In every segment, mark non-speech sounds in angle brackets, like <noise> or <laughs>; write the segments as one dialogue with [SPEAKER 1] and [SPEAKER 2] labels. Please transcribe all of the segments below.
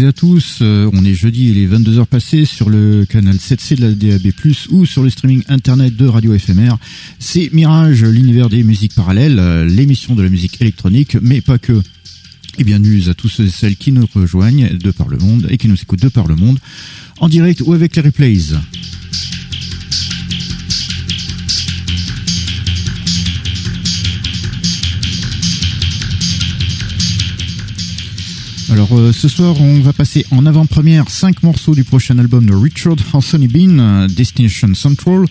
[SPEAKER 1] Et à tous. Euh, on est jeudi, il est 22h passé sur le canal 7C de la DAB+, ou sur le streaming internet de Radio FMR. C'est Mirage, l'univers des musiques parallèles, euh, l'émission de la musique électronique, mais pas que. Et bienvenue à tous ceux et celles qui nous rejoignent de par le monde et qui nous écoutent de par le monde, en direct ou avec les replays. Alors euh, ce soir, on va passer en avant-première cinq morceaux du prochain album de Richard Anthony Bean, euh, Destination Central,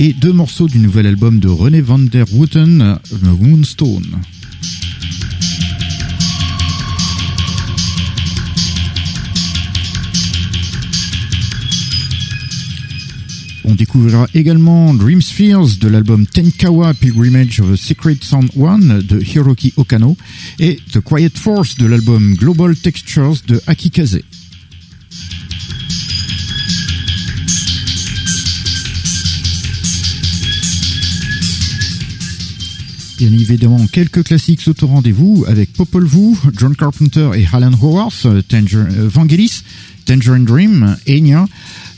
[SPEAKER 1] et deux morceaux du nouvel album de René van der Woeten, euh, Moonstone. On découvrira également Dream Spheres de l'album Tenkawa Pilgrimage of a Secret Sound One de Hiroki Okano et The Quiet Force de l'album Global Textures de Akikaze. Bien évidemment, quelques classiques sont au rendez-vous avec Popol Vuh, John Carpenter et Alan Howarth, Tanger, euh, Vangelis, Tangerine Dream, Enya,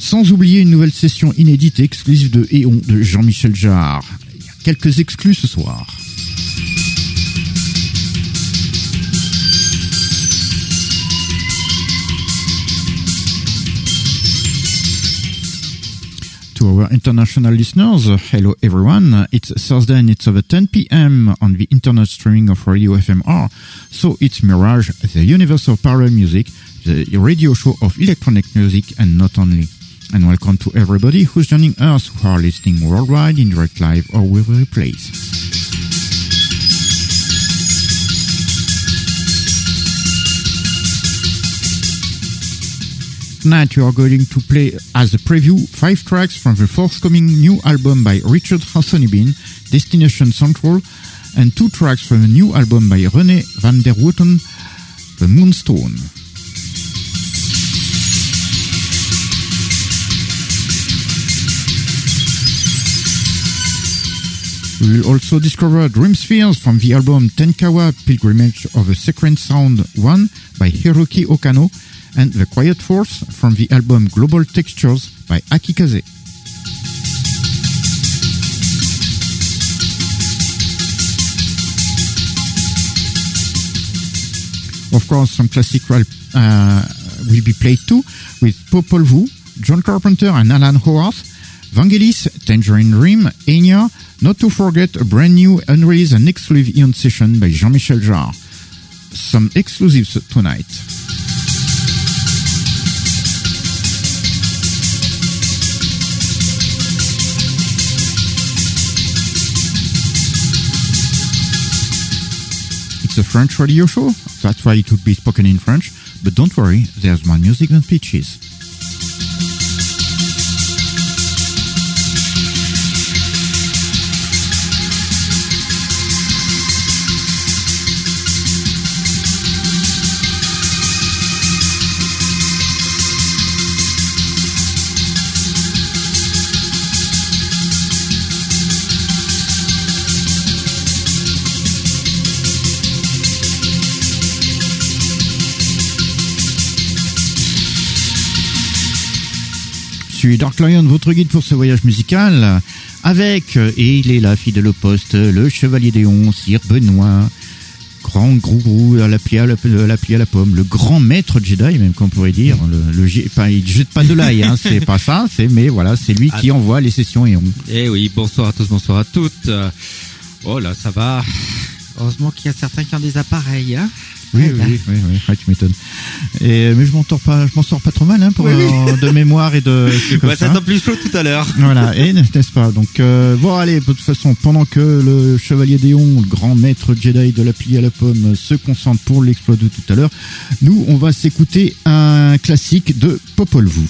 [SPEAKER 1] sans oublier une nouvelle session inédite et exclusive de Eon de Jean-Michel Jarre. Il y a quelques exclus ce soir. To our international listeners, hello everyone. It's Thursday and it's over 10 p.m. on the internet streaming of Radio FMR. So it's Mirage, the universe of parallel music, the radio show of electronic music and not only. And welcome to everybody who's joining us who are listening worldwide in direct live or with replays. Tonight you are going to play as a preview five tracks from the forthcoming new album by Richard Bean, Destination Central, and two tracks from a new album by René van der Woeten, The Moonstone. We will also discover Dream Spheres from the album Tenkawa Pilgrimage of a Sacred Sound 1 by Hiroki Okano and The Quiet Force from the album Global Textures by Akikaze. Of course, some classic uh, will be played too with Popol Vuh, John Carpenter and Alan Howarth, Vangelis, Tangerine Dream, Enya, not to forget a brand new unreleased and exclusive Eon session by Jean-Michel Jarre. Some exclusives tonight. It's a French radio show, that's why it would be spoken in French, but don't worry, there's more music than speeches. Suis Dark Lion, votre guide pour ce voyage musical, avec, et il est là, fidèle au poste, le chevalier Déon, Sir Benoît, grand gourou à la plie à la, la plie à la pomme, le grand maître Jedi même qu'on pourrait dire. Le, le pas, il jette pas de l'ail, hein, c'est pas ça, c'est mais voilà, c'est lui qui envoie les sessions et on.
[SPEAKER 2] Eh oui, bonsoir à tous, bonsoir à toutes. Oh là, ça va. Heureusement qu'il y a certains qui ont des appareils, hein.
[SPEAKER 1] Oui, oui, oui, oui, oui. Ah, tu m'étonnes. Et mais je m'en sors pas, je m'en sors pas trop mal, hein, pour
[SPEAKER 2] Oui, oui.
[SPEAKER 1] euh, de mémoire et de. <laughs> comme
[SPEAKER 2] Ouais,
[SPEAKER 1] ça.
[SPEAKER 2] ça tombe plus chaud tout à l'heure.
[SPEAKER 1] Voilà, et n'est-ce pas? Donc euh, bon, allez, de toute façon, pendant que le chevalier Déon, le grand maître Jedi de la plie à la pomme, se concentre pour l'exploit de tout à l'heure, nous, on va s'écouter un classique de Popol Vuh.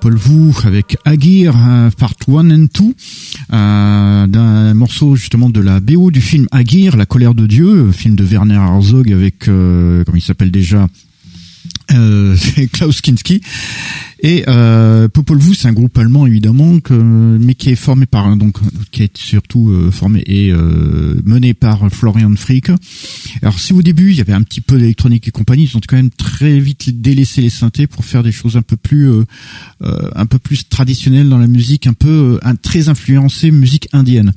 [SPEAKER 1] Popol Vuh avec Agir euh, Part 1 and 2 euh, d'un morceau justement de la BO du film Agir, La colère de Dieu, film de Werner Herzog avec euh, comment il s'appelle déjà euh, <laughs> Klaus Kinski et euh, Popol Vuh, c'est un groupe allemand évidemment, que, mais qui est formé par donc qui est surtout euh, formé et euh, mené par Florian Frick. Alors si au début il y avait un petit peu d'électronique et compagnie, ils ont quand même très vite délaissé les synthés pour faire des choses un peu plus euh, euh, un peu plus traditionnelles dans la musique, un peu un, très influencé musique indienne.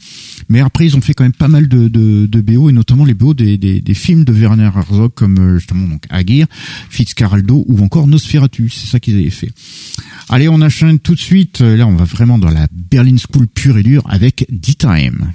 [SPEAKER 1] Mais après ils ont fait quand même pas mal de, de, de BO et notamment les BO des, des, des films de Werner Herzog comme justement donc Agir, Fitzcarraldo ou encore Nosferatu. C'est ça qu'ils avaient fait. Allez, on enchaîne tout de suite. Là, on va vraiment dans la Berlin School pure et dure avec D-Time.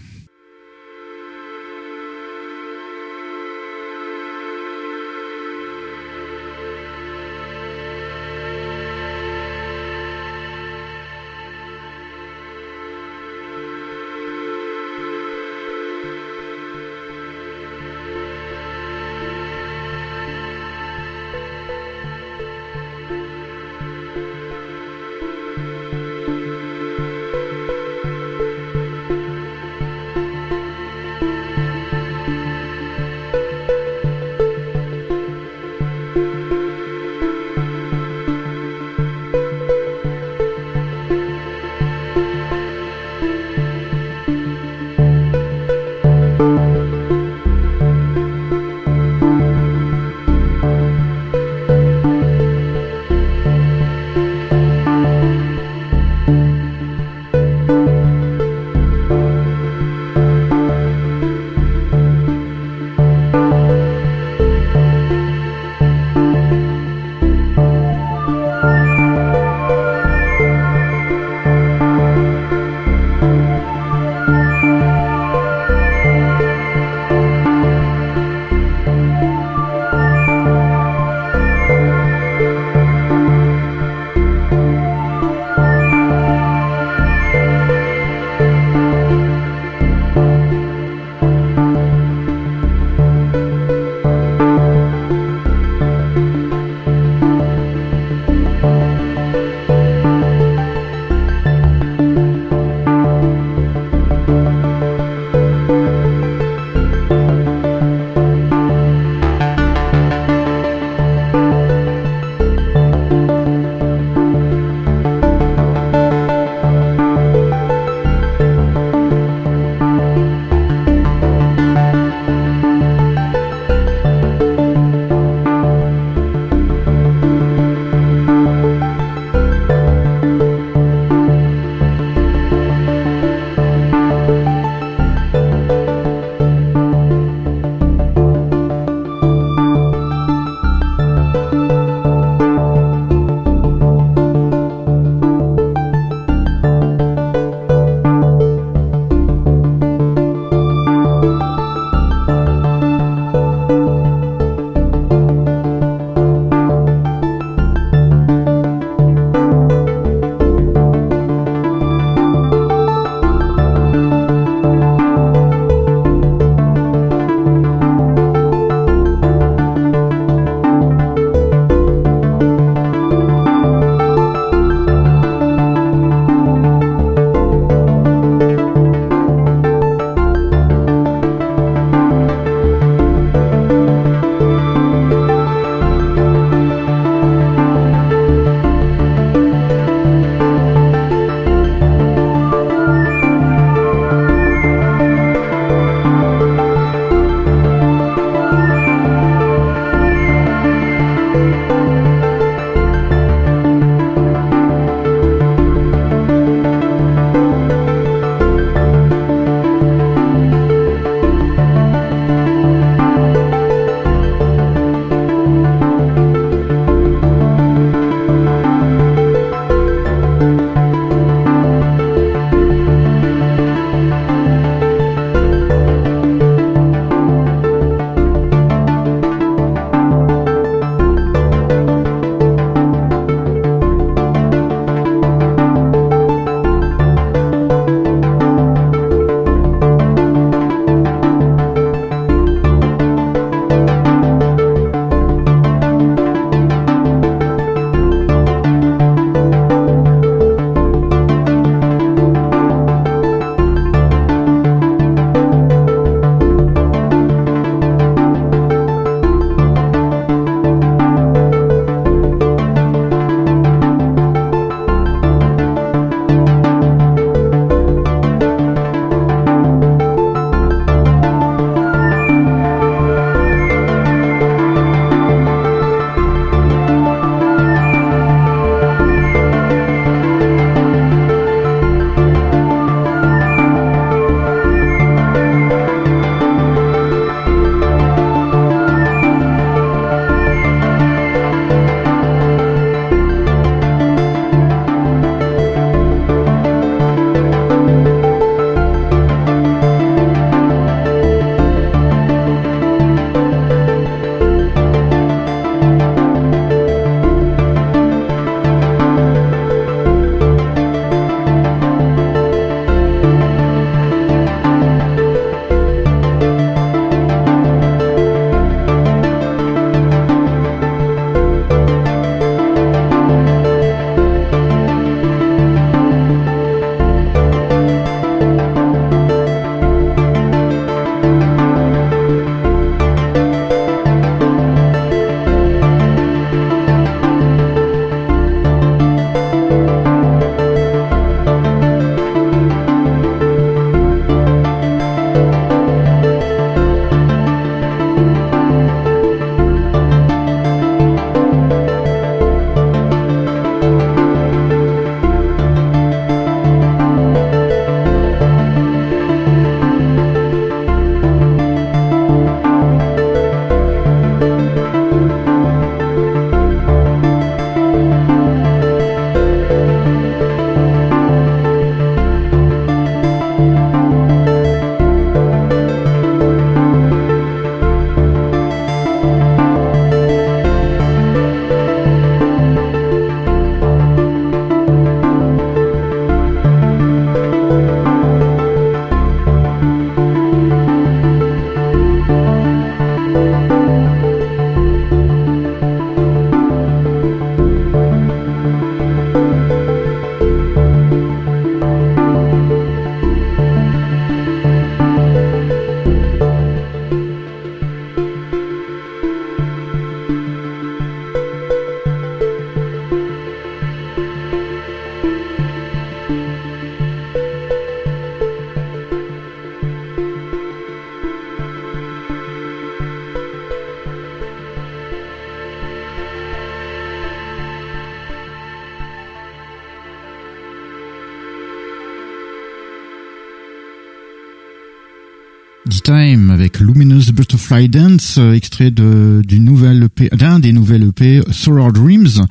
[SPEAKER 1] Luminous Butterfly Dance, euh, extrait de, du nouvel EP, d'un des nouvelles EP, Solar Dreams.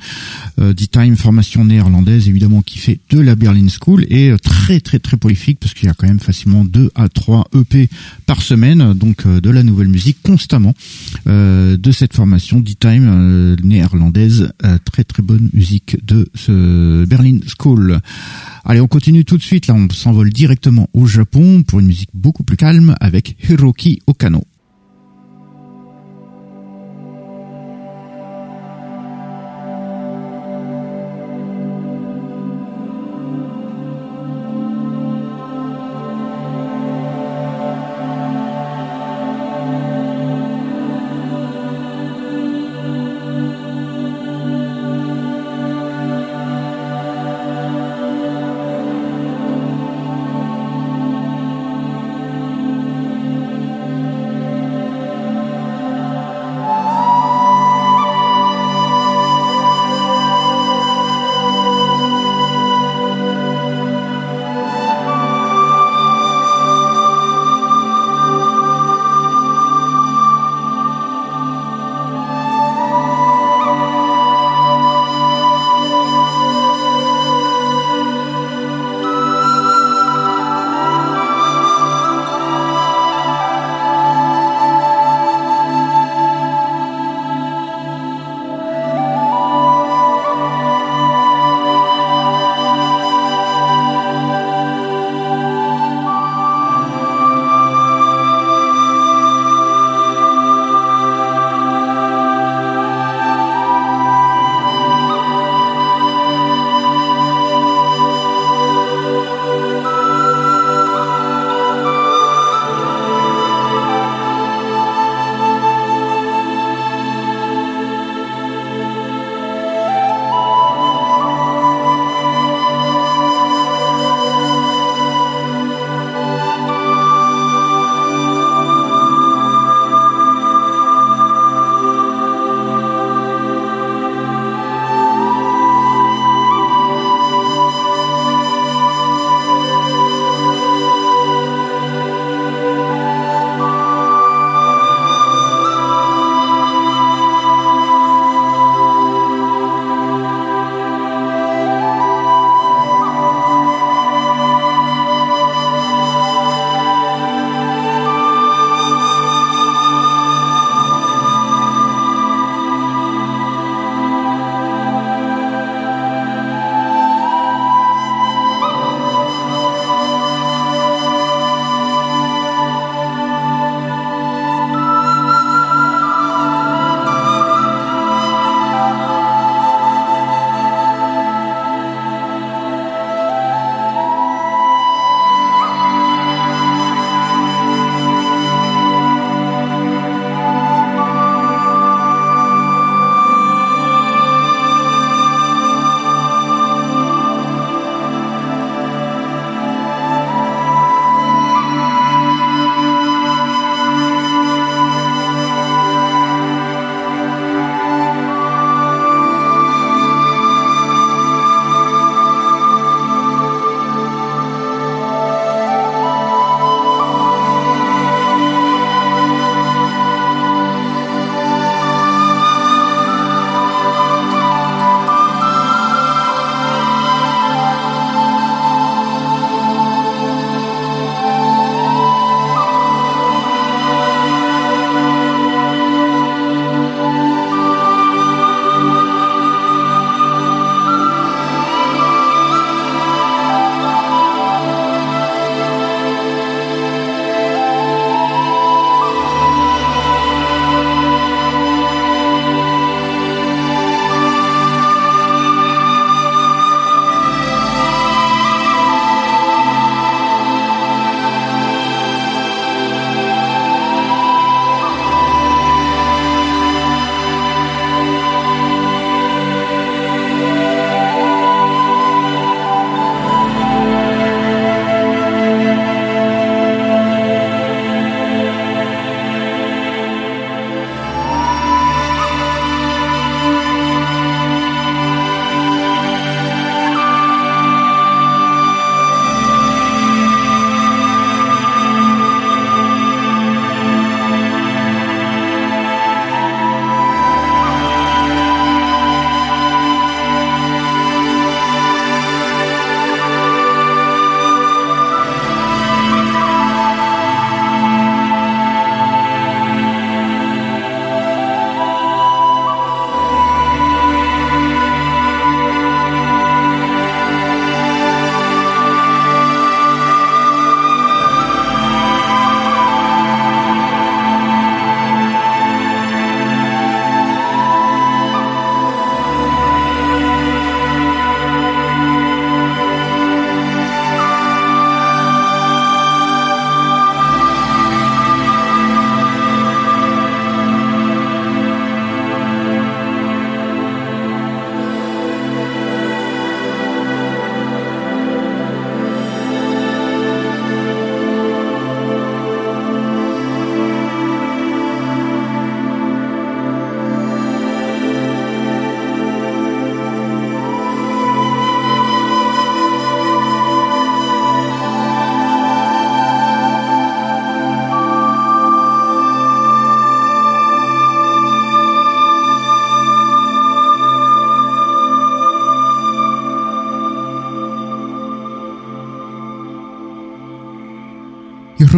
[SPEAKER 1] Euh, D-Time, formation néerlandaise, évidemment, qui fait de la Berlin School et euh, très très très prolifique parce qu'il y a quand même facilement 2 à 3 EP par semaine, donc de la nouvelle musique constamment de cette formation D-Time néerlandaise. très très bonne musique de ce Berlin School. Allez, on continue tout de suite. Là, on s'envole directement au Japon pour une musique beaucoup plus calme avec Hiroki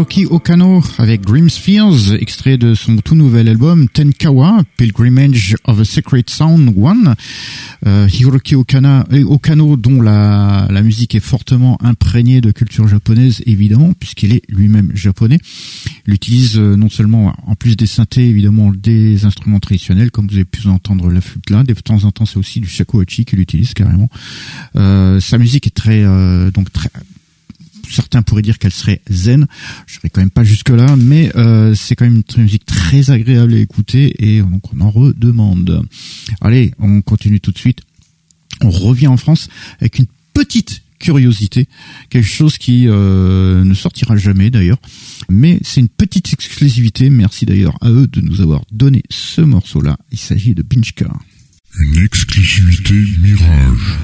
[SPEAKER 1] Hiroki Okano avec Grim Spheres, extrait de son tout nouvel album Tenkawa, Pilgrimage of a Secret Sound One. Euh, Hiroki Okana, euh, Okano, dont la, la musique est fortement imprégnée de culture japonaise, évidemment, puisqu'il est lui-même japonais. Il utilise euh, non seulement, en plus des synthés, évidemment, des instruments traditionnels, comme vous avez pu entendre la flûte là. De temps en temps, c'est aussi du shakuhachi qu'il utilise carrément. Euh, sa musique est très, donc très certains pourraient dire qu'elle serait zen. Je serais quand même pas jusque là, mais euh, c'est quand même une musique très agréable à écouter et on en redemande. Allez, on continue tout de suite. On revient en France avec une petite curiosité, quelque chose qui euh, ne sortira jamais d'ailleurs, mais c'est une petite exclusivité. Merci d'ailleurs à eux de nous avoir donné ce morceau-là. Il s'agit de Pinchka.
[SPEAKER 3] Une exclusivité Mirage.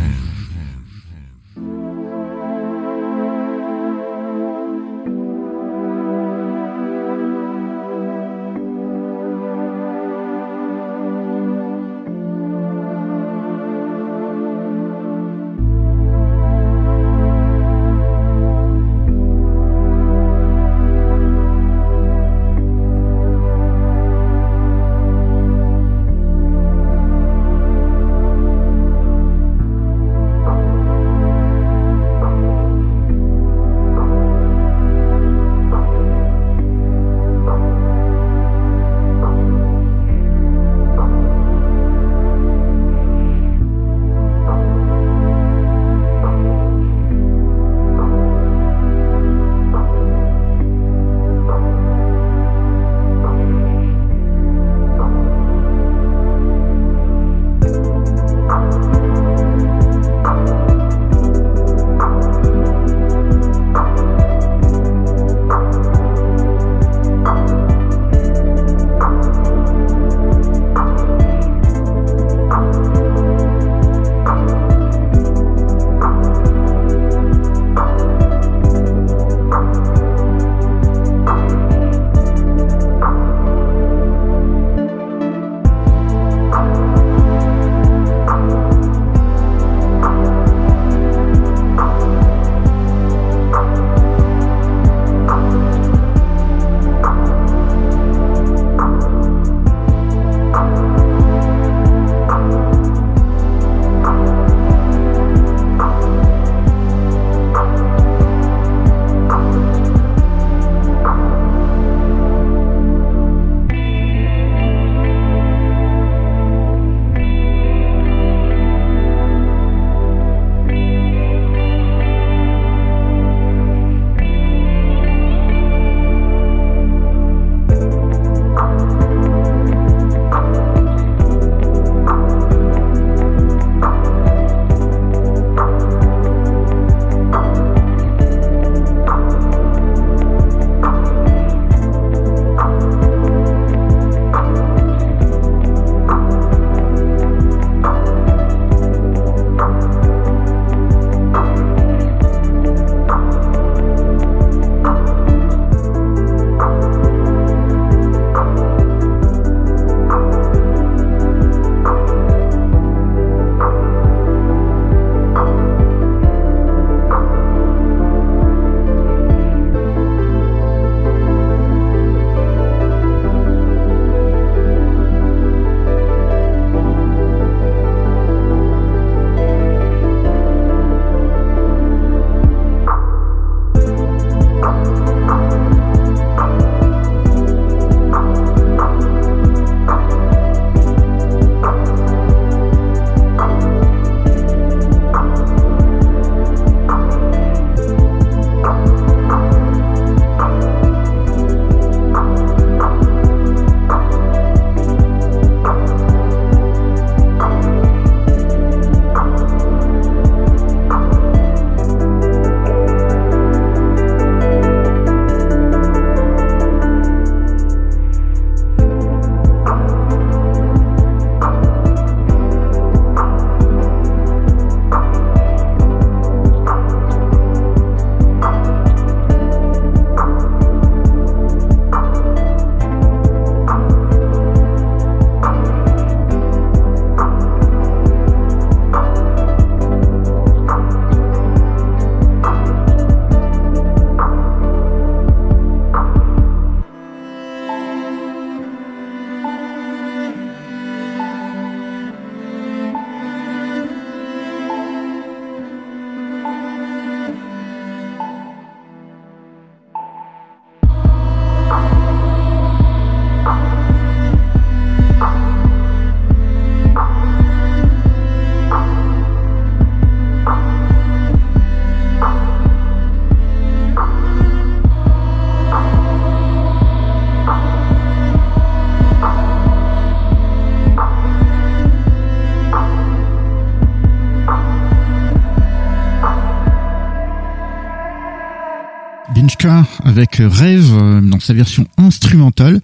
[SPEAKER 1] Avec Rêve euh, dans sa version instrumentale.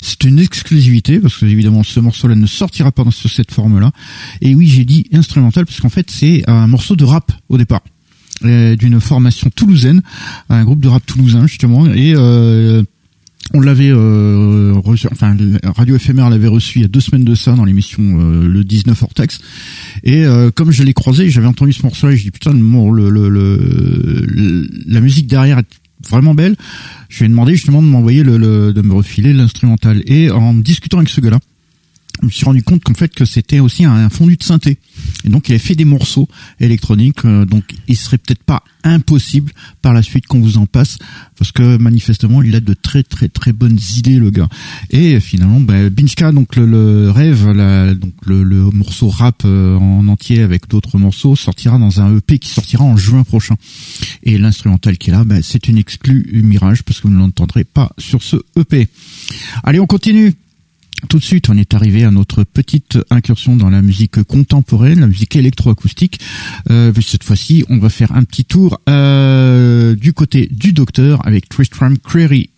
[SPEAKER 1] C'est une exclusivité parce que évidemment ce morceau-là ne sortira pas dans cette forme-là. Et oui, j'ai dit instrumental parce qu'en fait c'est un morceau de rap au départ d'une formation toulousaine, un groupe de rap toulousain justement et euh, on l'avait euh, reçu, enfin Radio FMR l'avait reçu il y a deux semaines de ça dans l'émission euh, le 19 Ortex et euh, comme je l'ai croisé j'avais entendu ce morceau là je dis putain le, le, le, la musique derrière est vraiment belle. Je lui ai demandé justement de m'envoyer le, de me refiler l'instrumental. Et en discutant avec ce gars là je me suis rendu compte qu'en fait que c'était aussi un, fondu de synthé. Et donc il avait fait des morceaux électroniques euh, donc il serait peut-être pas impossible par la suite qu'on vous en passe parce que manifestement il a de très très très bonnes idées le gars. Et finalement ben, Binchka donc le, rêve donc le, morceau rap euh, en entier avec d'autres morceaux sortira dans un EP qui sortira en juin prochain. Et l'instrumental qui est là ben, c'est une exclue Mirage parce que vous ne l'entendrez pas sur ce EP allez on continue tout de suite, on est arrivé à notre petite incursion dans la musique contemporaine, la musique électroacoustique. Euh, cette fois-ci, on va faire un petit tour euh, du côté du docteur avec Tristram Query.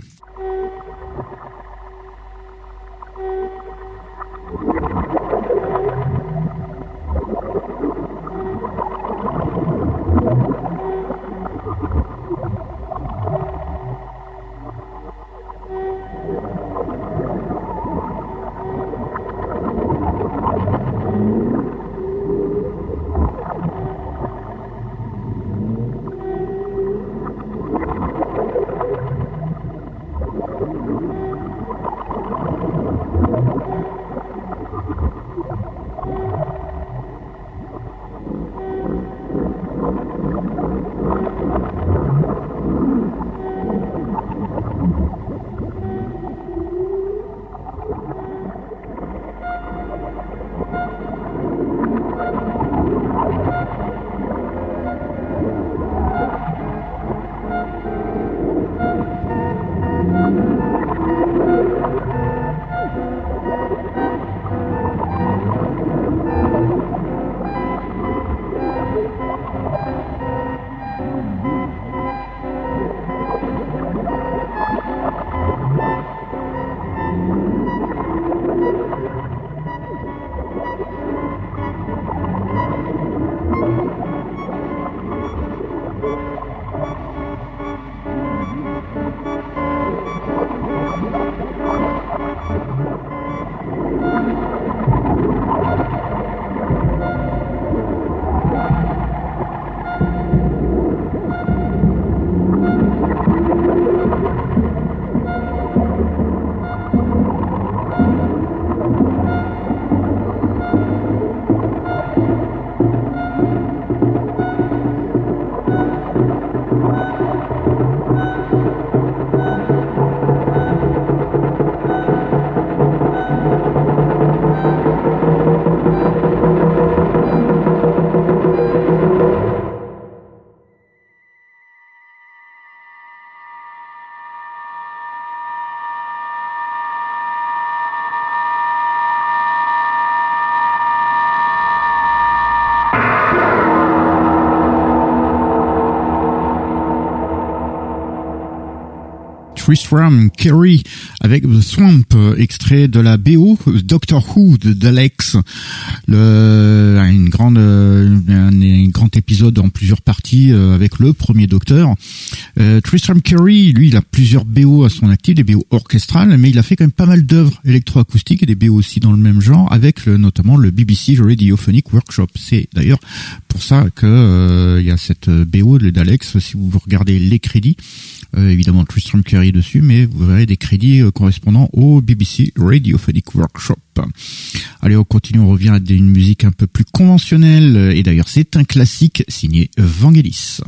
[SPEAKER 1] Tristram Kerry avec The Swamp, extrait de la BO Doctor Who de Daleks, le, une grande, un, grand épisode en plusieurs parties euh, avec le premier Docteur. Euh, Tristram Kerry, lui, il a plusieurs BO à son actif, des BO orchestrales, mais il a fait quand même pas mal d'œuvres électroacoustiques et des BO aussi dans le même genre, avec notamment le BBC Radiophonic Workshop. C'est d'ailleurs pour ça que euh, il y a cette BO de Daleks. Si vous regardez les crédits, évidemment Tristram Curry dessus, mais vous verrez des crédits euh, correspondant au BBC Radiophonic Workshop. Allez, on continue, on revient à une musique un peu plus conventionnelle, et d'ailleurs c'est un classique signé Vangelis.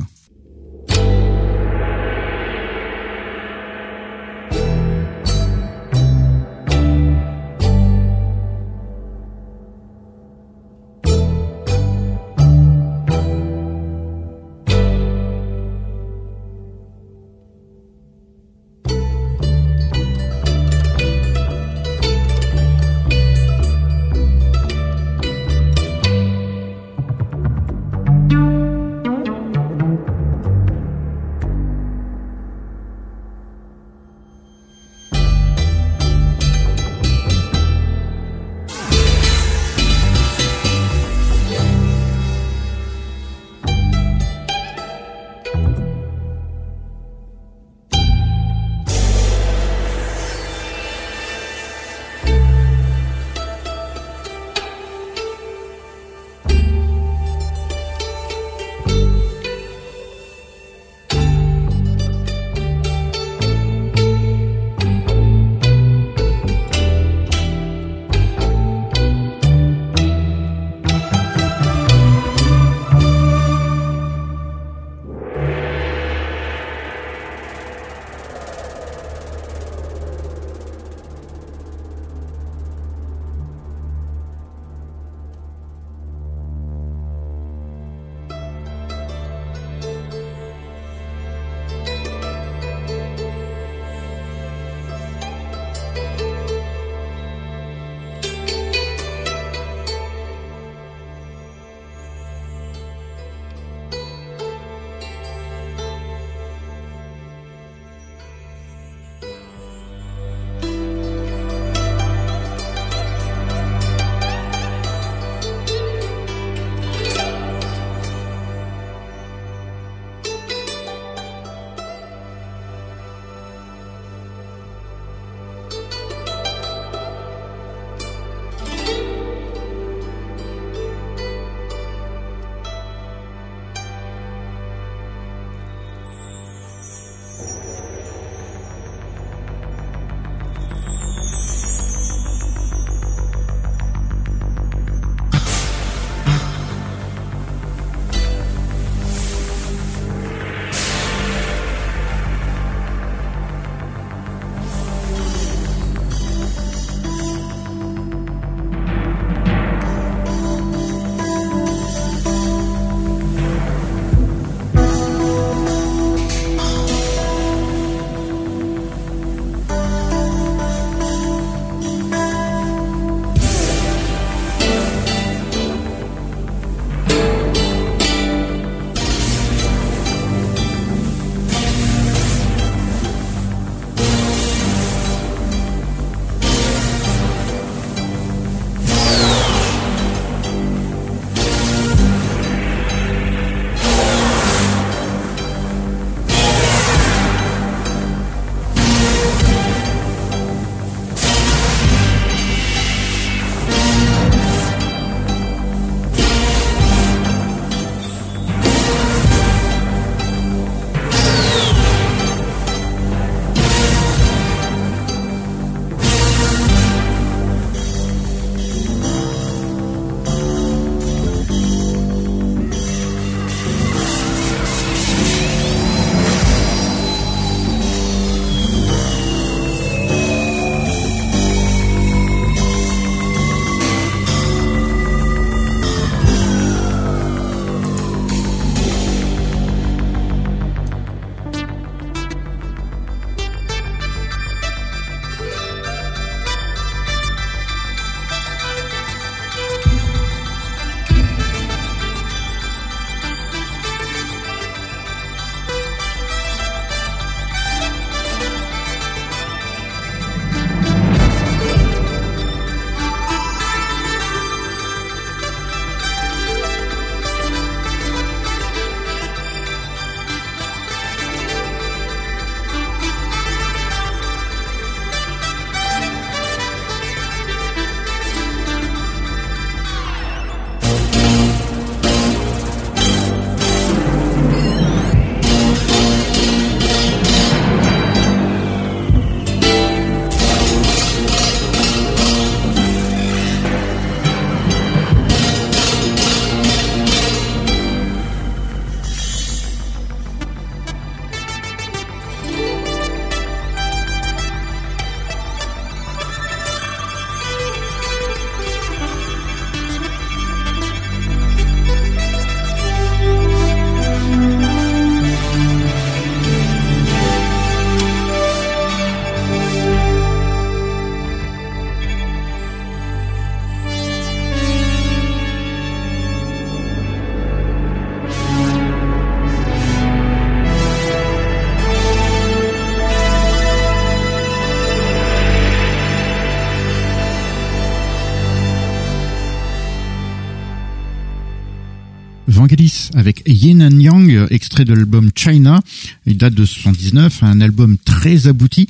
[SPEAKER 1] Avec Yin and Yang, extrait de l'album China. Il date de 79, un album très abouti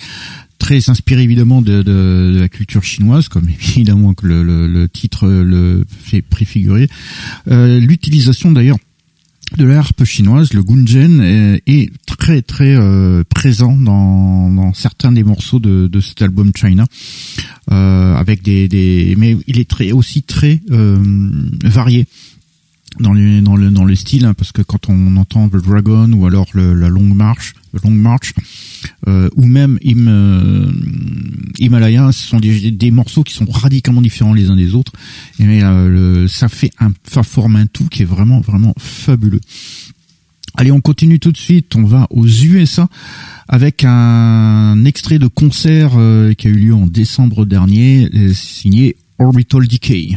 [SPEAKER 1] très inspiré évidemment de, la culture chinoise, comme <laughs> évidemment que le, titre le fait préfigurer. Euh, L'utilisation d'ailleurs de la harpe chinoise, le gunjen, est, très très euh, présent dans, certains des morceaux de, cet album China, euh, avec des, mais il est très aussi très euh, varié dans le dans le dans le style hein, parce que quand on entend The Dragon ou alors le, la longue marche Long March euh, ou même Him, euh, Himalaya ce sont des, des, morceaux qui sont radicalement différents les uns des autres et euh, ça fait un ça forme un tout qui est vraiment vraiment fabuleux Allez, on continue tout de suite. On va aux USA avec un extrait de concert euh, qui a eu lieu en décembre dernier, signé Orbital Decay.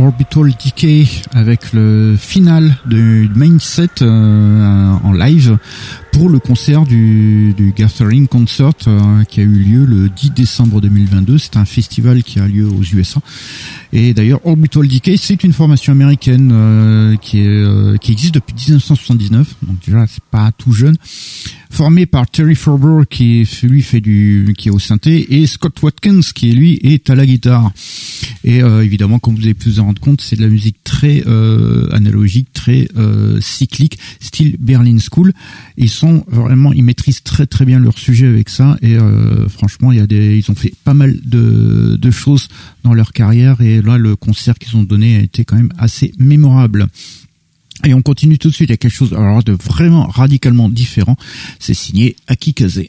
[SPEAKER 1] Orbital Decay avec le final de main set euh, en live pour le concert du, du Gathering Concert euh, qui a eu lieu le 10 décembre 2022. C'est un festival qui a lieu aux USA. Et d'ailleurs, Orbital Decay, c'est une formation américaine euh, qui, qui existe depuis 1979. Donc déjà, c'est pas tout jeune formé par Terry Ferber qui lui fait du qui est au synthé et Scott Watkins qui lui est à la guitare. Et euh, évidemment, comme vous avez pu vous en rendre compte, c'est de la musique très euh, analogique, très euh, cyclique, style Berlin School. Ils sont vraiment, ils maîtrisent très très bien leur sujet avec ça. Et franchement, il y a des, ils ont fait pas mal de, de choses dans leur carrière. Et là, le concert qu'ils ont donné a été quand même assez mémorable. Et on continue tout de suite avec quelque chose alors, de vraiment radicalement différent. C'est signé Akikaze.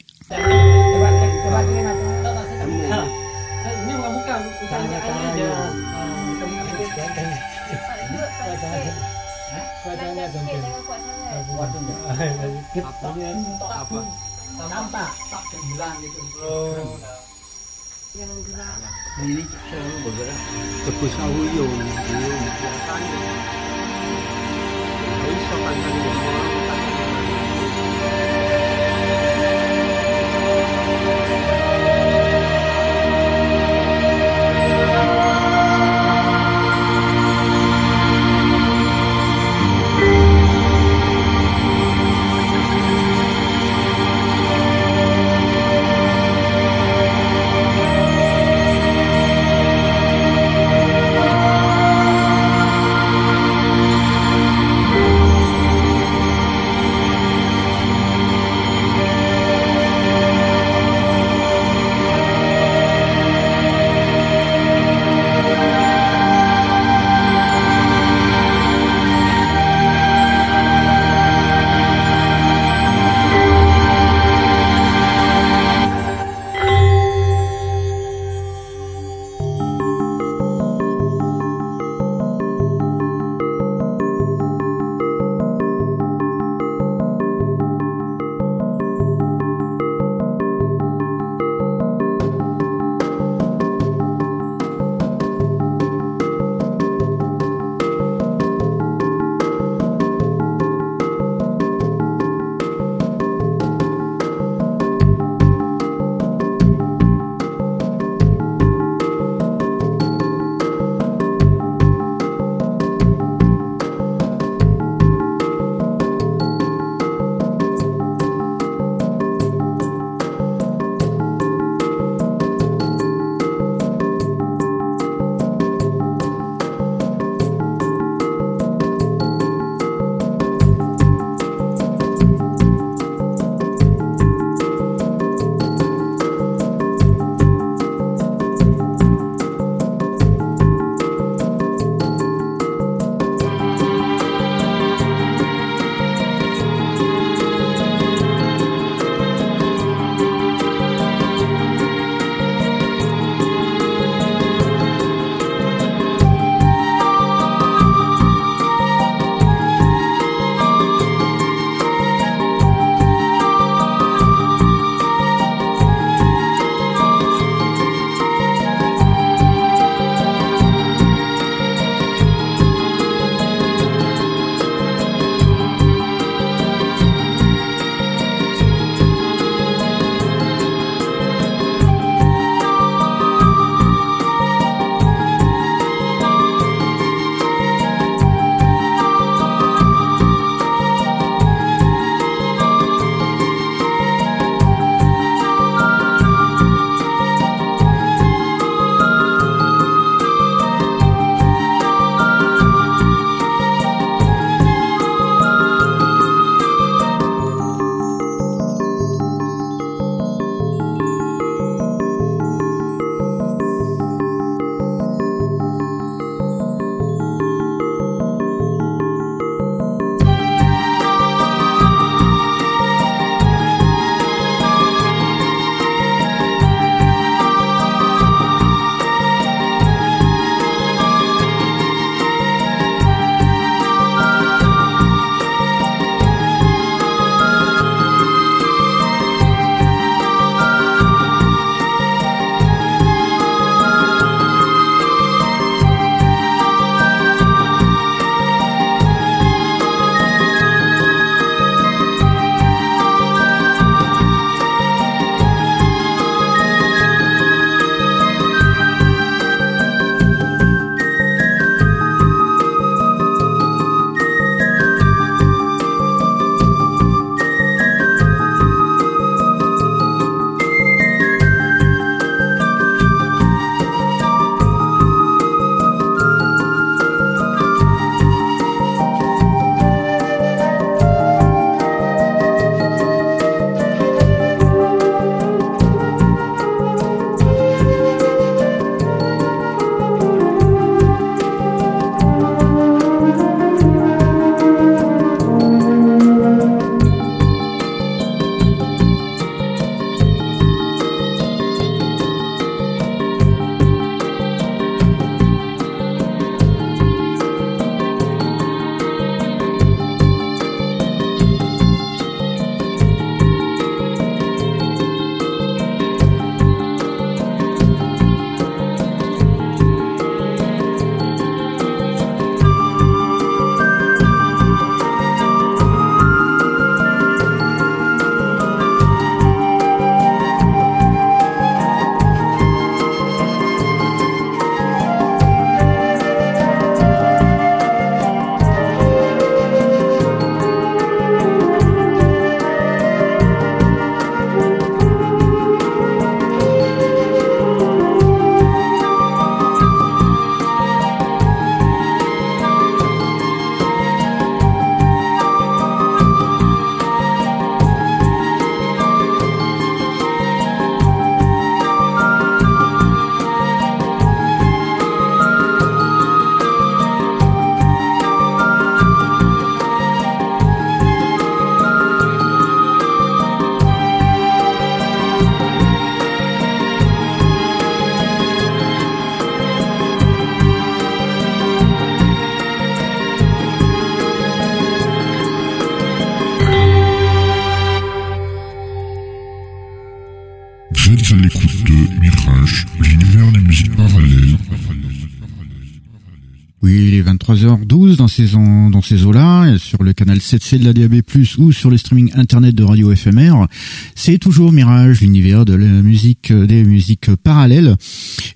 [SPEAKER 1] 23h12 dans ces, eaux-là, sur le canal 7C de la DAB+, ou sur le streaming internet de Radio FMR. C'est toujours Mirage, l'univers de la musique, des musiques parallèles.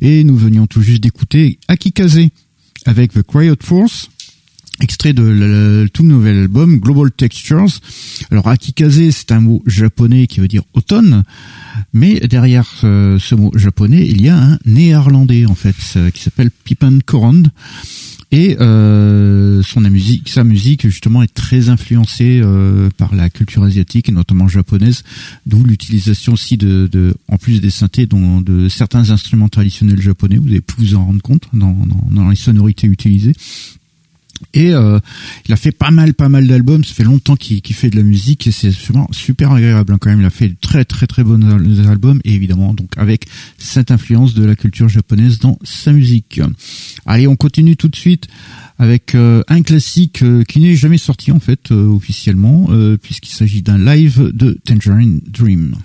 [SPEAKER 1] Et nous venions tout juste d'écouter Akikaze avec The Quiet Force, extrait de le, tout nouvel album Global Textures. Alors akikaze, c'est un mot japonais qui veut dire automne, mais derrière ce, mot japonais, il y a un néerlandais en fait qui s'appelle Pippen Korand. Et euh, son musique, sa musique justement est très influencée euh, par la culture asiatique et notamment japonaise, d'où l'utilisation aussi de, de, en plus des synthés, dont, de certains instruments traditionnels japonais. Vous allez pu vous en rendre compte dans, dans, dans les sonorités utilisées. Et euh, il a fait pas mal, pas mal d'albums. Ça fait longtemps qu'il fait de la musique et c'est vraiment super agréable hein, quand même. Il a fait de très, très, très bons albums et évidemment donc avec cette influence de la culture japonaise dans sa musique. Allez, on continue tout de suite avec euh, un classique euh, qui n'est jamais sorti en fait officiellement puisqu'il s'agit d'un live de Tangerine Dream.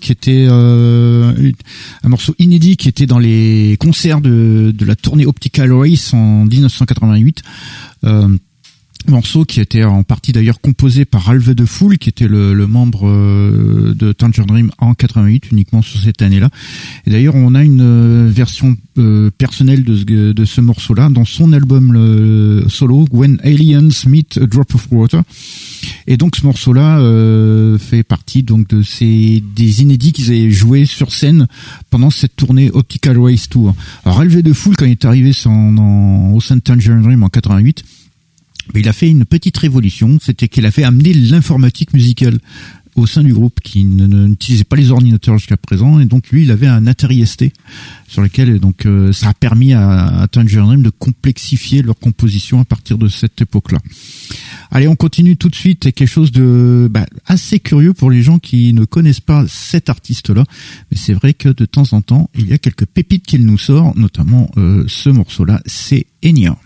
[SPEAKER 1] Qui était euh, un morceau inédit qui était dans les concerts de, de la tournée Optical Race en 1988. Euh, morceau qui était en partie d'ailleurs composé par Alve de Fool qui était le, membre euh, de Tangerine Dream en 88 uniquement sur cette année-là et d'ailleurs on a une version personnelle de ce, de ce morceau-là dans son album solo When Aliens Meet a Drop of Water et donc ce morceau-là euh, fait partie donc de ces des inédits qu'ils avaient joué sur scène pendant cette tournée Optical Race Tour. Alors Alve de Fool quand il est arrivé sans, dans, au Tangerine Dream en 88 mais il a fait une petite révolution, c'était qu'il a fait amener l'informatique musicale au sein du groupe qui n'utilisait pas les ordinateurs jusqu'à présent et donc lui il avait un Atari ST sur lequel donc euh, ça a permis à, à Tangerine de complexifier leur composition à partir de cette époque-là. Allez, on continue tout de suite quelque chose de bah, assez curieux pour les gens qui ne connaissent pas cet artiste-là, mais c'est vrai que de temps en temps il y a quelques pépites qu'il nous sort, notamment euh, ce morceau-là, c'est Enya.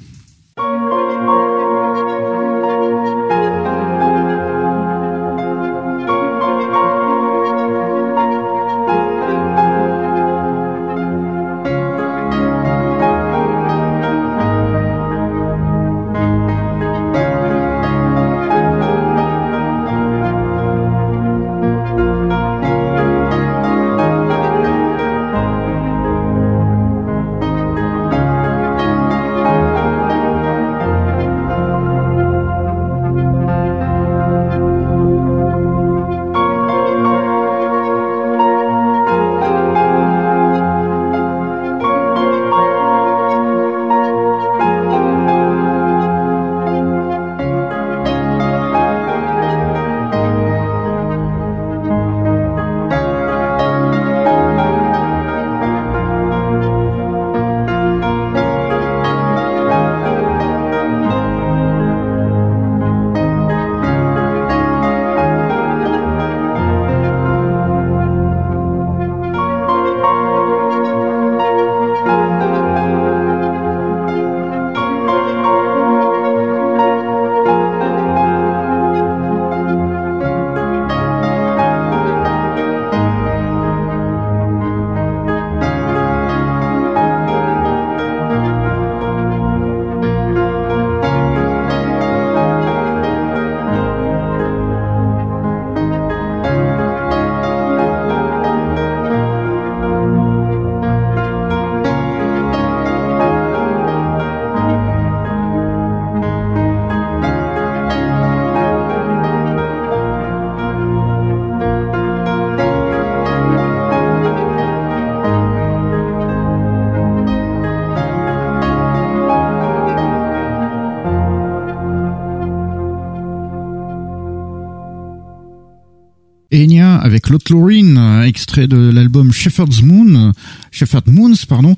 [SPEAKER 1] Enya avec Lothlorine, extrait de l'album Shepherd's Moon, Shepherd Moons, pardon,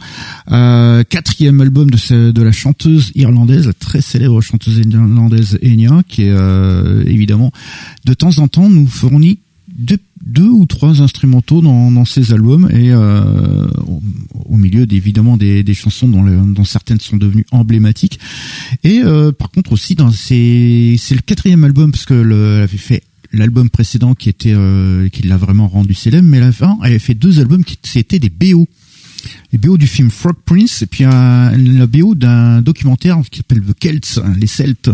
[SPEAKER 1] euh, quatrième album de, la chanteuse irlandaise, la très célèbre chanteuse irlandaise Enya, qui euh, évidemment de temps en temps nous fournit deux, deux ou trois instrumentaux dans, dans ses albums et euh, au, milieu évidemment des, des chansons dont, le, dont, certaines sont devenues emblématiques. Et euh, par contre aussi dans c'est le quatrième album parce que le, elle avait fait l'album précédent qui était euh, qui l'a vraiment rendu célèbre, mais à la fin, elle avait fait deux albums qui c'était des BO. Les BO du film Frog Prince et puis un, la BO d'un documentaire qui s'appelle The Celts, hein, les Celtes.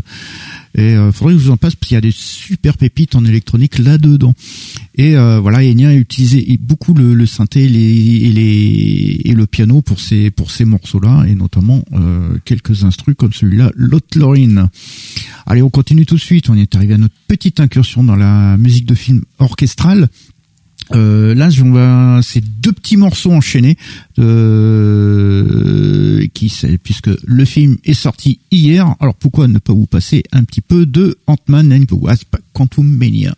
[SPEAKER 1] Et euh, faudrait que je vous en passe parce qu'il y a des super pépites en électronique là-dedans. Et euh, voilà, Enya a utilisé beaucoup le, synthé et, le piano pour ces morceaux-là, et notamment euh, quelques instrus comme celui-là, Lothlorine. Allez, on continue tout de suite. On est arrivé à notre petite incursion dans la musique de film orchestrale. Euh, là, on va, c'est deux petits morceaux enchaînés, euh, qui, puisque le film est sorti hier. Alors pourquoi ne pas vous passer un petit peu de Ant-Man and the Wasp Quantum Mania?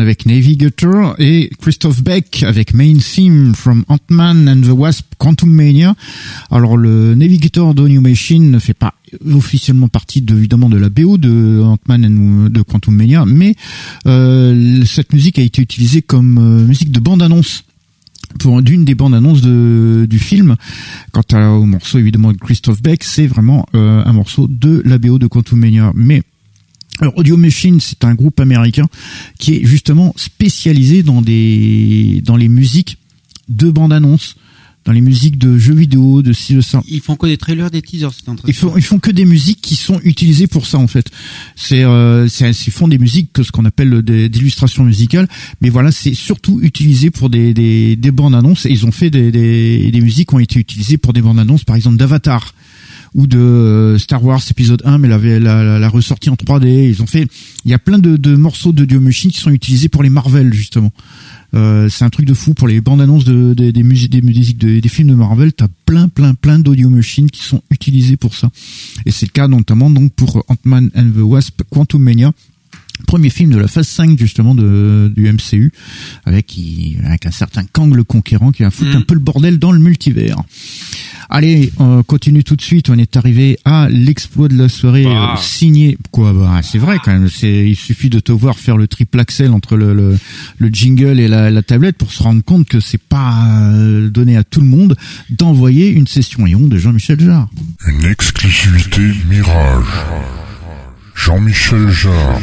[SPEAKER 1] Avec Navigator et Christophe Beck avec Main Theme from Ant-Man and the Wasp Quantum Mania. Alors le Navigator d'Audio Machine ne fait pas officiellement partie de, évidemment de la BO de Ant-Man and de Quantum Mania, mais euh, cette musique a été utilisée comme euh, musique de bande-annonce pour d'une des bandes annonces de, du film. Quant au morceau évidemment de Christophe Beck, c'est vraiment euh, un morceau de la BO de Quantum Mania. Alors, Audio Machine, c'est un groupe américain qui est justement spécialisé dans des dans les musiques de bande annonces dans les musiques de jeux vidéo, de ci, de ça.
[SPEAKER 2] Ils font que des trailers, des teasers, c'est
[SPEAKER 1] Ils font, ils font que des musiques qui sont utilisées pour ça en fait. C'est, euh, ils font des musiques que ce qu'on appelle des d'illustration musicale, mais voilà, c'est surtout utilisé pour des, des, des bandes annonces. Et ils ont fait des, des, des musiques qui ont été utilisées pour des bandes annonces, par exemple d'Avatar ou de euh, Star Wars épisode 1 mais la, la, la, ressortie en 3D ils ont fait il y a plein de, de morceaux de Dio Machine qui sont utilisés pour les Marvel justement euh, c'est un truc de fou pour les bandes annonces de, des musiques, des musiques, des films de Marvel. T'as plein, plein, plein d'audio machines qui sont utilisées pour ça. Et c'est le cas notamment donc pour Ant-Man and the Wasp Quantum Mania premier film de la phase 5 justement de, du MCU avec, avec un certain Kang le conquérant qui va foutre mm. un peu le bordel dans le multivers. Allez, on continue tout de suite. On est arrivé à l'exploit de la soirée bah. signé. Quoi bah c'est vrai quand même. C'est il suffit de te voir faire le triple axel entre le, le, le jingle et la, la, tablette pour se rendre compte que c'est pas euh, donné à tout le monde d'envoyer une session Ion de Jean-Michel Jarre.
[SPEAKER 3] Une exclusivité Mirage. Jean-Michel Jarre.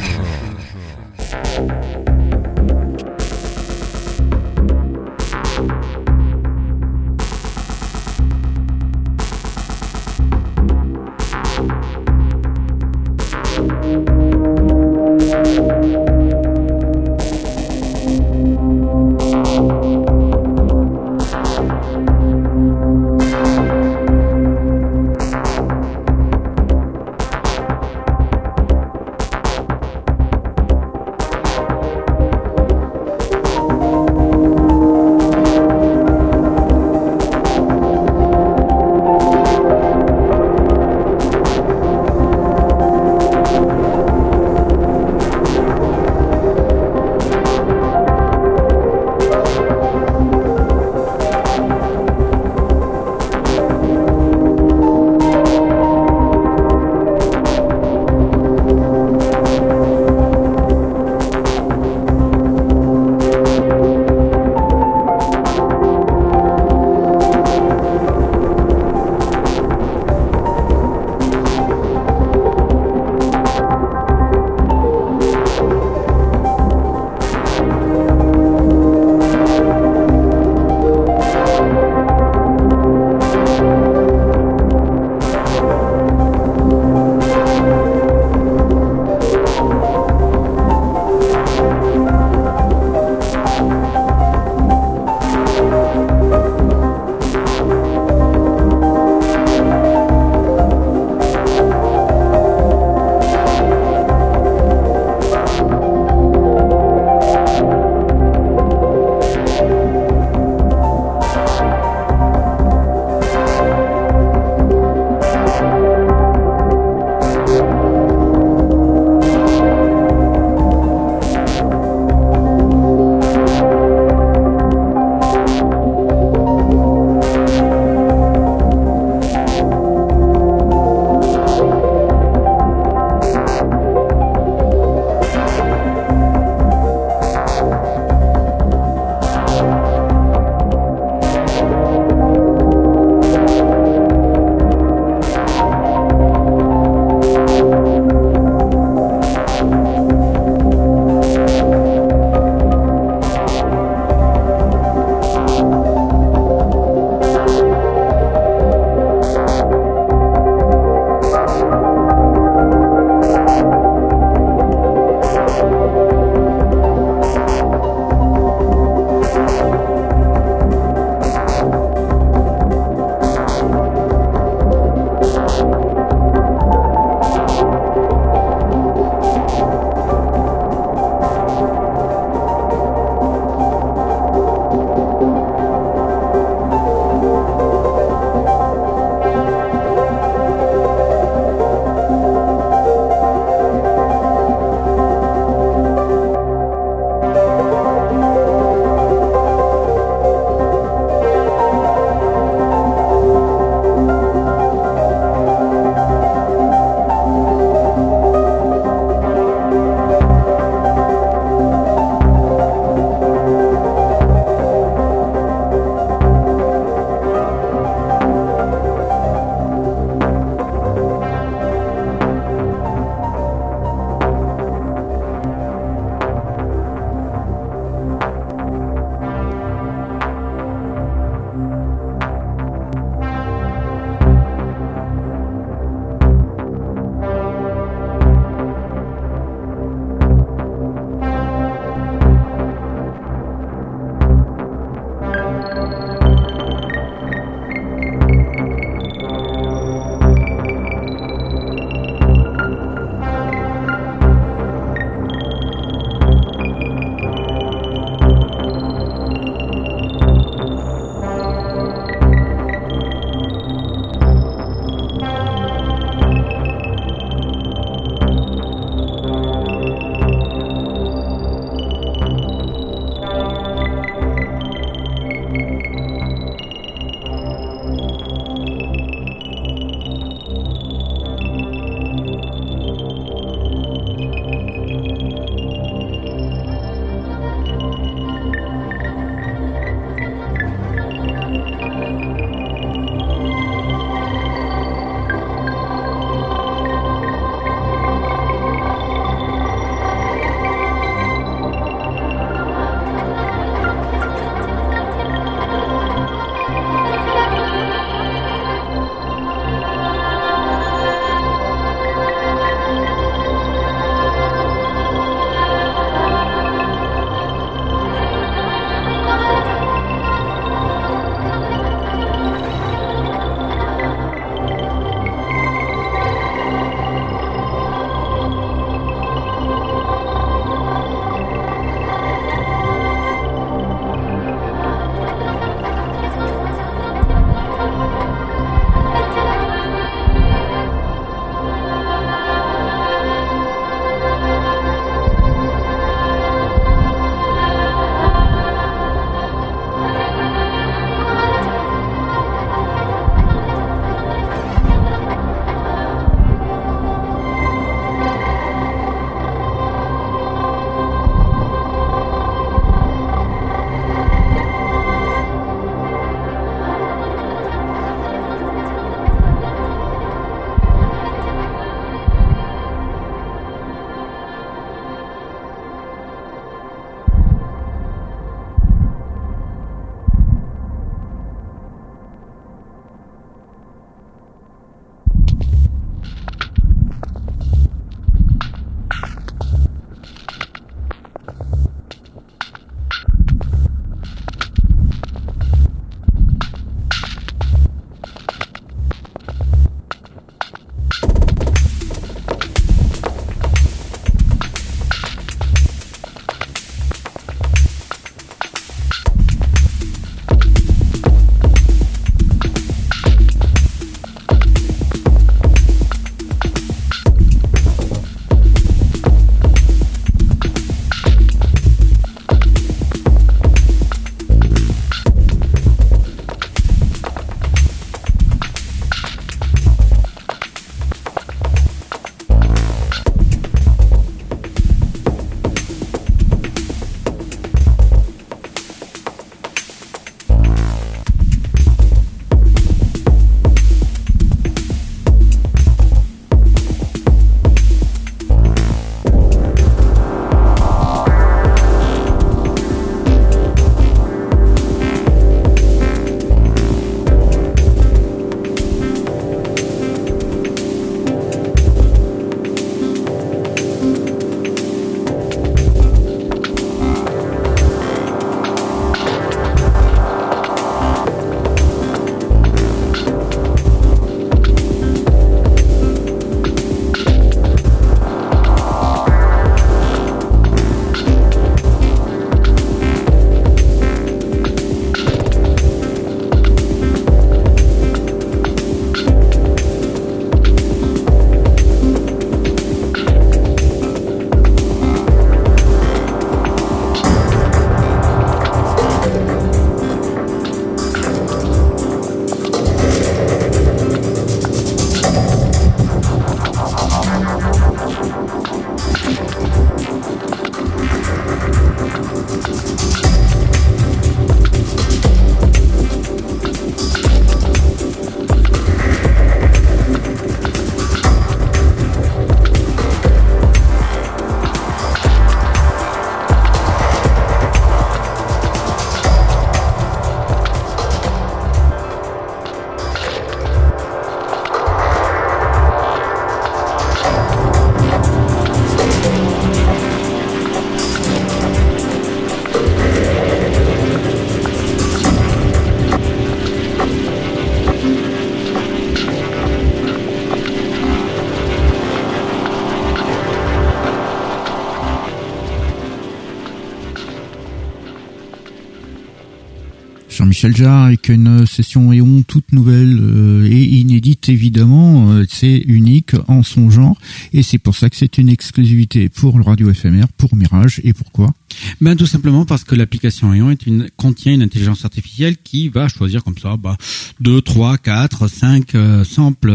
[SPEAKER 1] Jarre avec une session Eon toute nouvelle euh, et inédite évidemment. Euh, c'est unique en son genre et c'est pour ça que c'est une exclusivité pour le radio éphémère, pour Mirage et pourquoi?
[SPEAKER 2] Ben tout simplement parce que l'application Eon est une, contient une intelligence artificielle qui va choisir comme ça bah, 2, 3, 4, 5 samples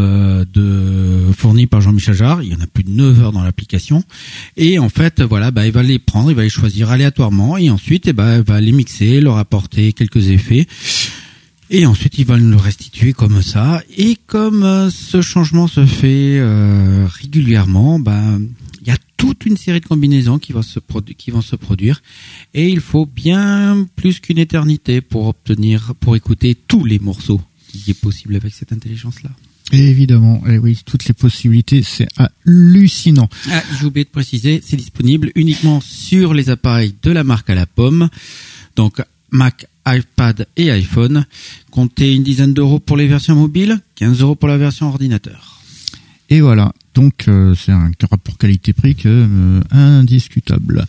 [SPEAKER 2] de fournis par Jean-Michel Jarre. Il y en a plus de 9 heures dans l'application. Et en fait, voilà, bah, il va les prendre, il va les choisir aléatoirement et ensuite, eh ben, il va les mixer, leur apporter quelques effets. Et ensuite, il va nous le restituer comme ça. Et comme euh, ce changement se fait euh, régulièrement, a toute une série de combinaisons qui vont se, qui vont se produire. Et il faut bien plus qu'une éternité pour obtenir, pour écouter tous les morceaux qui est possible avec cette intelligence-là.
[SPEAKER 1] Évidemment, et eh oui, toutes les possibilités, c'est hallucinant.
[SPEAKER 2] Ah, j'ai oublié de préciser, c'est disponible uniquement sur les appareils de la marque à la pomme, donc Mac, iPad et iPhone. Comptez une dizaine d'euros pour les versions mobiles, 15 euros pour la version ordinateur.
[SPEAKER 1] Et voilà, donc euh, c'est un rapport qualité-prix euh, indiscutable.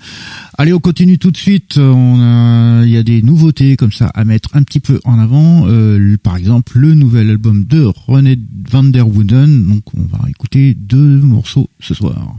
[SPEAKER 1] Allez, on continue tout de suite. On il y a des nouveautés comme ça à mettre un petit peu en avant. Euh, par exemple, le nouvel album de René van der Wooden. Donc, on va écouter deux morceaux ce soir.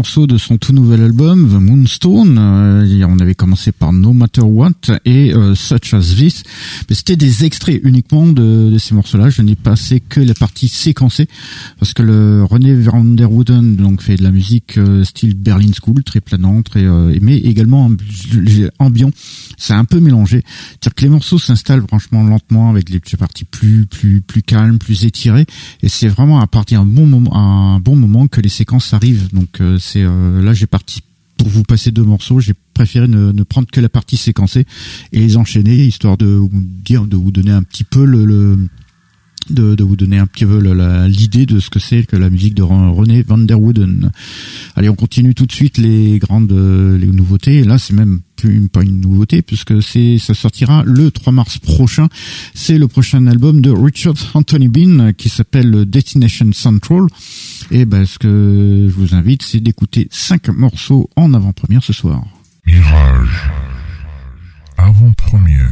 [SPEAKER 1] De son tout nouvel album, The Moonstone. Euh, on avait commencé par No Et euh, Such As This. Mais c'était des extraits uniquement de, de ces morceaux-là. Je n'ai passé que la partie séquencée parce que le René Vanderwooden donc fait de la musique style Berlin School, très planant, très mais également ambiant. C'est un peu mélangé. C'est-à-dire que les morceaux s'installent franchement lentement avec les parties plus plus plus calmes, plus étirées et c'est vraiment à partir d'un bon moment un bon moment que les séquences arrivent. Donc euh, c'est euh, là j'ai parti pour vous passer deux morceaux, j'ai préféré ne, ne, prendre que la partie séquencée et les enchaîner histoire de vous dire de vous donner un petit peu le, le de, de, vous donner un petit peu l'idée de ce que c'est que la musique de René van der Wooden. Allez, on continue tout de suite les grandes les nouveautés. là, c'est même plus pas une nouveauté puisque c'est ça sortira le 3 mars prochain. C'est le prochain album de Richard Anthony Bean qui s'appelle Destination Central. Et ben, ce que je vous invite, c'est d'écouter cinq morceaux en avant-première ce soir.
[SPEAKER 3] Mirage. Avant-première.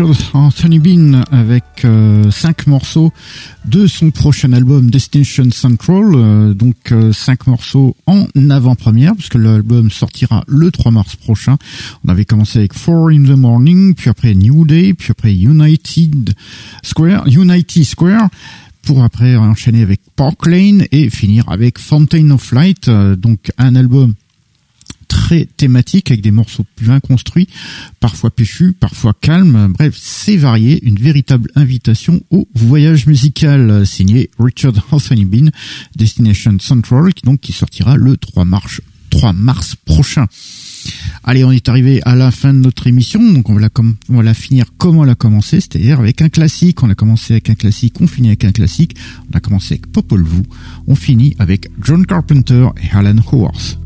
[SPEAKER 1] Anthony Bean avec euh, cinq morceaux de son prochain album Destination Central, euh, donc euh, cinq morceaux en avant-première puisque l'album sortira le 3 mars prochain. On avait commencé avec Four in the Morning, puis après New Day, puis après United Square, United Square pour après enchaîner avec Park Lane et finir avec Fountain of Light, donc un album très thématique avec des morceaux bien construits, parfois péchus, parfois calmes. Bref, c'est varié, une véritable invitation au voyage musical signé Richard Anthony Bean, Destination Central, qui donc qui sortira le 3 mars, 3 mars prochain. Allez, on est arrivé à la fin de notre émission, donc on va la, on va la finir comme on l'a commencé, c'est-à-dire avec un classique. On a commencé avec un classique, on finit avec un classique. On a commencé avec Popol Vuh, on finit avec John Carpenter et Alan Howarth.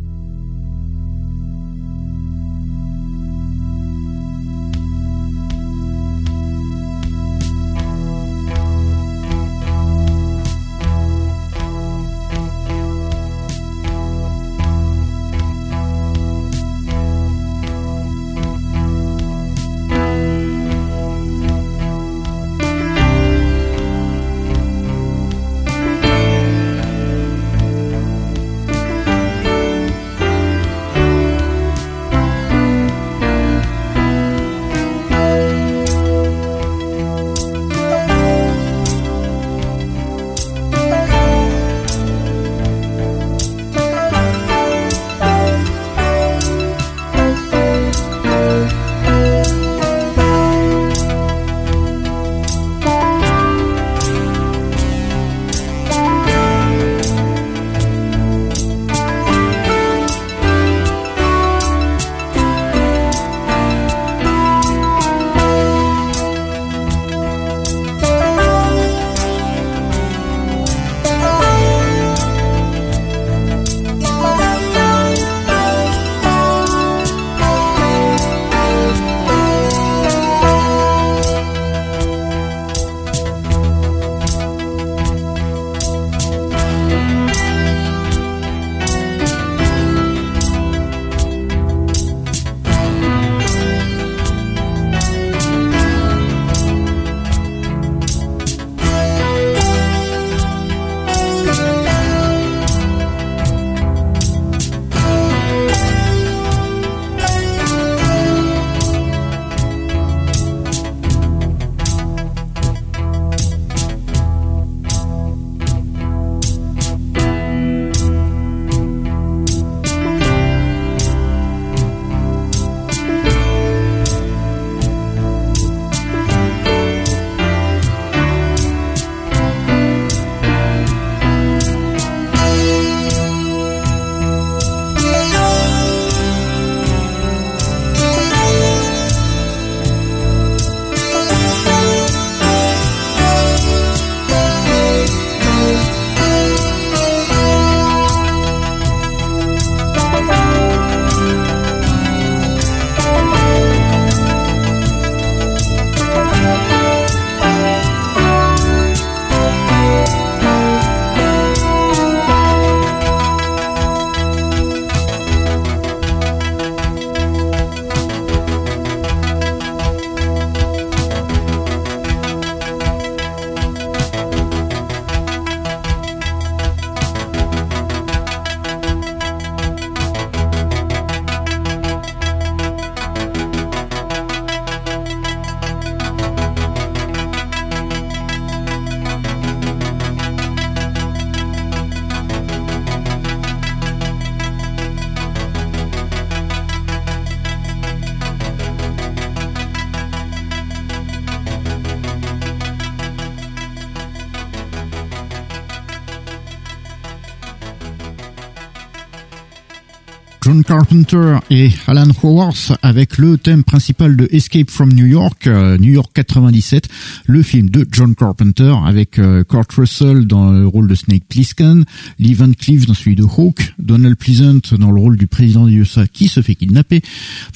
[SPEAKER 1] Carpenter et Alan Howarth avec le thème principal de Escape from New York, euh, New York 97, le film de John Carpenter avec euh, Kurt Russell dans le rôle de Snake Plissken, Lee Van Cleef dans celui de Hawk, Donald Pleasant dans le rôle du président des USA qui se fait kidnapper,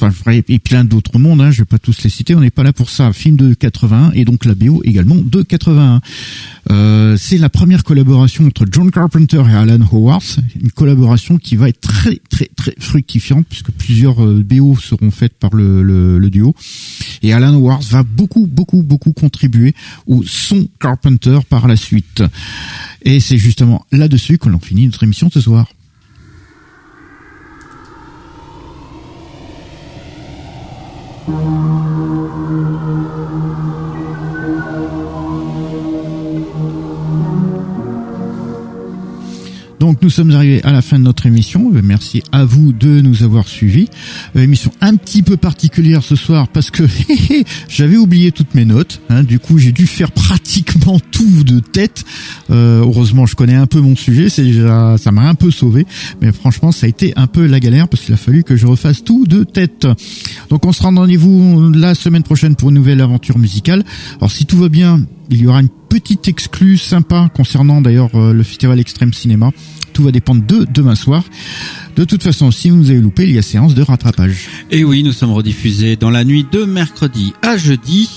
[SPEAKER 1] enfin et plein d'autres mondes, hein, je vais pas tous les citer, on n'est pas là pour ça. Film de 81 et donc la BO également de 81. Euh, c'est la première collaboration entre John Carpenter et Alan Howard, une collaboration qui va être très très très fructifiante puisque plusieurs euh, BO seront faites par le, le, le, duo. Et Alan Howard va beaucoup beaucoup beaucoup contribuer au son Carpenter par la suite. Et c'est justement là-dessus que l'on finit notre émission ce soir. Donc nous sommes arrivés à la fin de notre émission. Euh, merci à vous de nous avoir suivis. Euh, émission un petit peu particulière ce soir parce que <laughs> j'avais oublié toutes mes notes. Hein. du coup, j'ai dû faire pratiquement <laughs> tout de tête. Euh, heureusement, je connais un peu mon sujet. Ça m'a un peu sauvé. Mais franchement, ça a été un peu la galère parce qu'il a fallu que je refasse tout de tête. Donc, on se rend rendez-vous la semaine prochaine pour une nouvelle aventure musicale. Alors, si tout va bien, il y aura une petite exclue sympa concernant d'ailleurs euh, le festival Extrême Cinéma. Tout va dépendre de demain soir. De toute façon, si vous nous avez loupé, il y a séance de rattrapage.
[SPEAKER 2] Et oui, nous sommes rediffusés dans la nuit de mercredi à jeudi,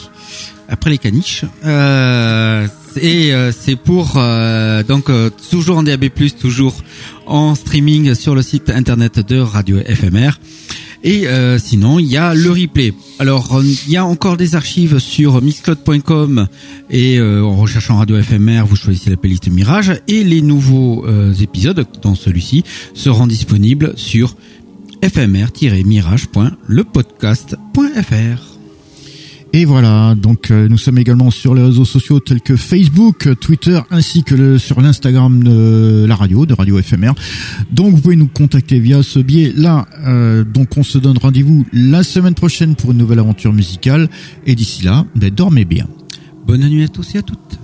[SPEAKER 2] après les caniches. Euh, et euh, c'est pour donc toujours en DAB+, toujours en streaming sur le site internet de Radio FMR. Et euh, sinon, il y a le replay. Alors, il y a encore des archives sur mixcloud.com et euh, en recherchant Radio FMR, vous choisissez la playlist Mirage et les nouveaux euh, épisodes, dans celui-ci, seront disponibles sur fmr-mirage.lepodcast.fr.
[SPEAKER 1] Et voilà, donc euh, nous sommes également sur les réseaux sociaux tels que Facebook, Twitter, ainsi que sur l'Instagram de la radio, de Radio FMR. Donc vous pouvez nous contacter via ce biais-là. Euh, donc on se donne rendez-vous la semaine prochaine pour une nouvelle aventure musicale. Et d'ici là, ben, dormez bien.
[SPEAKER 2] Bonne nuit à tous et à toutes.